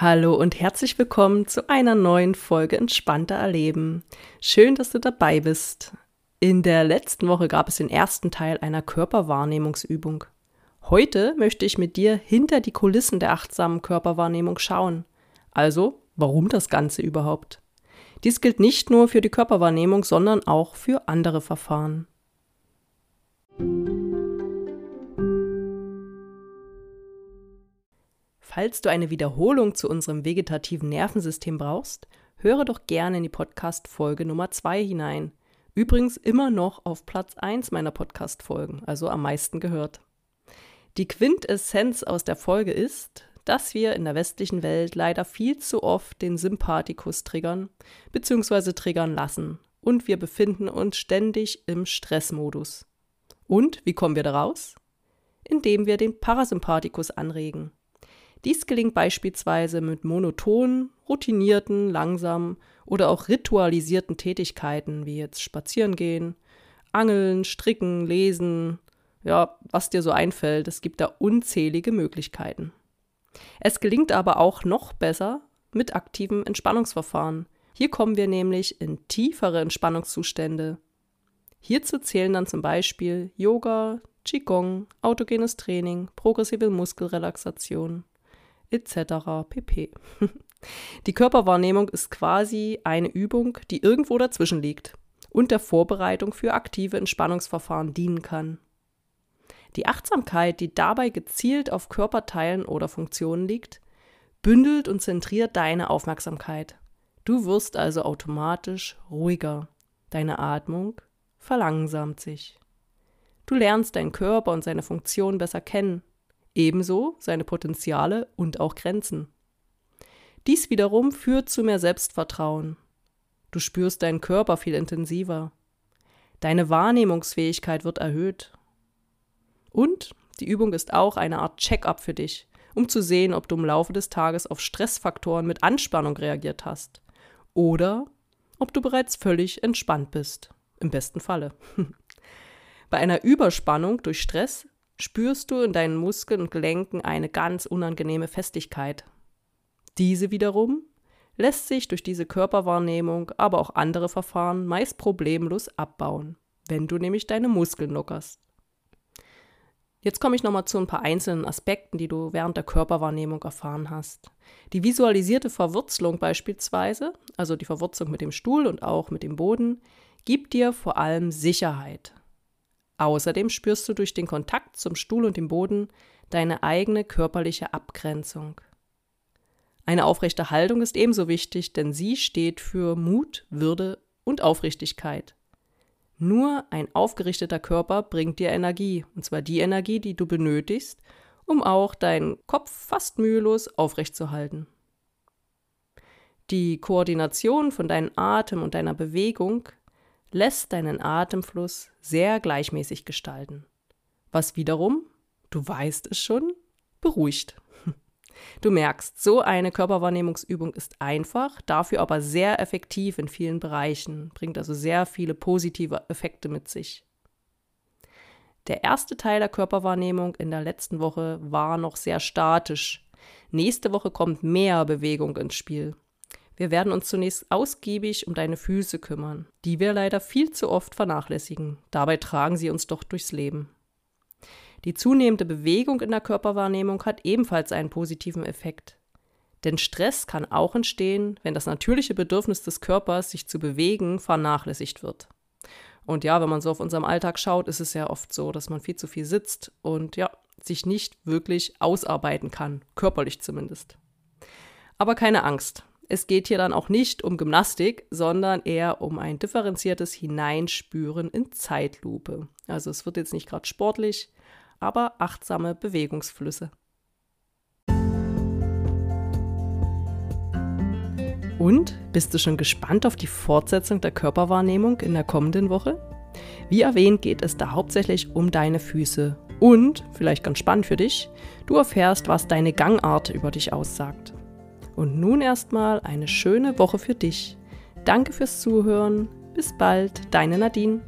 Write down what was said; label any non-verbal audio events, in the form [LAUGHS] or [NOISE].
Hallo und herzlich willkommen zu einer neuen Folge Entspannter Erleben. Schön, dass du dabei bist. In der letzten Woche gab es den ersten Teil einer Körperwahrnehmungsübung. Heute möchte ich mit dir hinter die Kulissen der achtsamen Körperwahrnehmung schauen. Also, warum das Ganze überhaupt? Dies gilt nicht nur für die Körperwahrnehmung, sondern auch für andere Verfahren. Falls du eine Wiederholung zu unserem vegetativen Nervensystem brauchst, höre doch gerne in die Podcast-Folge Nummer 2 hinein. Übrigens immer noch auf Platz 1 meiner Podcast-Folgen, also am meisten gehört. Die Quintessenz aus der Folge ist, dass wir in der westlichen Welt leider viel zu oft den Sympathikus triggern bzw. triggern lassen und wir befinden uns ständig im Stressmodus. Und wie kommen wir daraus? Indem wir den Parasympathikus anregen. Dies gelingt beispielsweise mit monotonen, routinierten, langsamen oder auch ritualisierten Tätigkeiten wie jetzt Spazierengehen, Angeln, Stricken, Lesen, ja, was dir so einfällt. Es gibt da unzählige Möglichkeiten. Es gelingt aber auch noch besser mit aktiven Entspannungsverfahren. Hier kommen wir nämlich in tiefere Entspannungszustände. Hierzu zählen dann zum Beispiel Yoga, Qigong, autogenes Training, progressive Muskelrelaxation etc. pp. [LAUGHS] Die Körperwahrnehmung ist quasi eine Übung, die irgendwo dazwischen liegt und der Vorbereitung für aktive Entspannungsverfahren dienen kann. Die Achtsamkeit, die dabei gezielt auf Körperteilen oder Funktionen liegt, bündelt und zentriert deine Aufmerksamkeit. Du wirst also automatisch ruhiger. Deine Atmung verlangsamt sich. Du lernst deinen Körper und seine Funktion besser kennen ebenso seine Potenziale und auch Grenzen. Dies wiederum führt zu mehr Selbstvertrauen. Du spürst deinen Körper viel intensiver. Deine Wahrnehmungsfähigkeit wird erhöht. Und die Übung ist auch eine Art Check-up für dich, um zu sehen, ob du im Laufe des Tages auf Stressfaktoren mit Anspannung reagiert hast oder ob du bereits völlig entspannt bist, im besten Falle. [LAUGHS] Bei einer Überspannung durch Stress spürst du in deinen Muskeln und Gelenken eine ganz unangenehme Festigkeit. Diese wiederum lässt sich durch diese Körperwahrnehmung, aber auch andere Verfahren meist problemlos abbauen, wenn du nämlich deine Muskeln lockerst. Jetzt komme ich nochmal zu ein paar einzelnen Aspekten, die du während der Körperwahrnehmung erfahren hast. Die visualisierte Verwurzelung beispielsweise, also die Verwurzelung mit dem Stuhl und auch mit dem Boden, gibt dir vor allem Sicherheit. Außerdem spürst du durch den Kontakt zum Stuhl und dem Boden deine eigene körperliche Abgrenzung. Eine aufrechte Haltung ist ebenso wichtig, denn sie steht für Mut, Würde und Aufrichtigkeit. Nur ein aufgerichteter Körper bringt dir Energie, und zwar die Energie, die du benötigst, um auch deinen Kopf fast mühelos aufrechtzuerhalten. Die Koordination von deinem Atem und deiner Bewegung lässt deinen Atemfluss sehr gleichmäßig gestalten, was wiederum, du weißt es schon, beruhigt. [LAUGHS] Du merkst, so eine Körperwahrnehmungsübung ist einfach, dafür aber sehr effektiv in vielen Bereichen, bringt also sehr viele positive Effekte mit sich. Der erste Teil der Körperwahrnehmung in der letzten Woche war noch sehr statisch. Nächste Woche kommt mehr Bewegung ins Spiel. Wir werden uns zunächst ausgiebig um deine Füße kümmern, die wir leider viel zu oft vernachlässigen. Dabei tragen sie uns doch durchs Leben. Die zunehmende Bewegung in der Körperwahrnehmung hat ebenfalls einen positiven Effekt. Denn Stress kann auch entstehen, wenn das natürliche Bedürfnis des Körpers, sich zu bewegen, vernachlässigt wird. Und ja, wenn man so auf unserem Alltag schaut, ist es ja oft so, dass man viel zu viel sitzt und ja, sich nicht wirklich ausarbeiten kann, körperlich zumindest. Aber keine Angst, es geht hier dann auch nicht um Gymnastik, sondern eher um ein differenziertes Hineinspüren in Zeitlupe. Also es wird jetzt nicht gerade sportlich, aber achtsame Bewegungsflüsse. Und bist du schon gespannt auf die Fortsetzung der Körperwahrnehmung in der kommenden Woche? Wie erwähnt, geht es da hauptsächlich um deine Füße. Und, vielleicht ganz spannend für dich, du erfährst, was deine Gangart über dich aussagt. Und nun erstmal eine schöne Woche für dich. Danke fürs Zuhören. Bis bald, deine Nadine.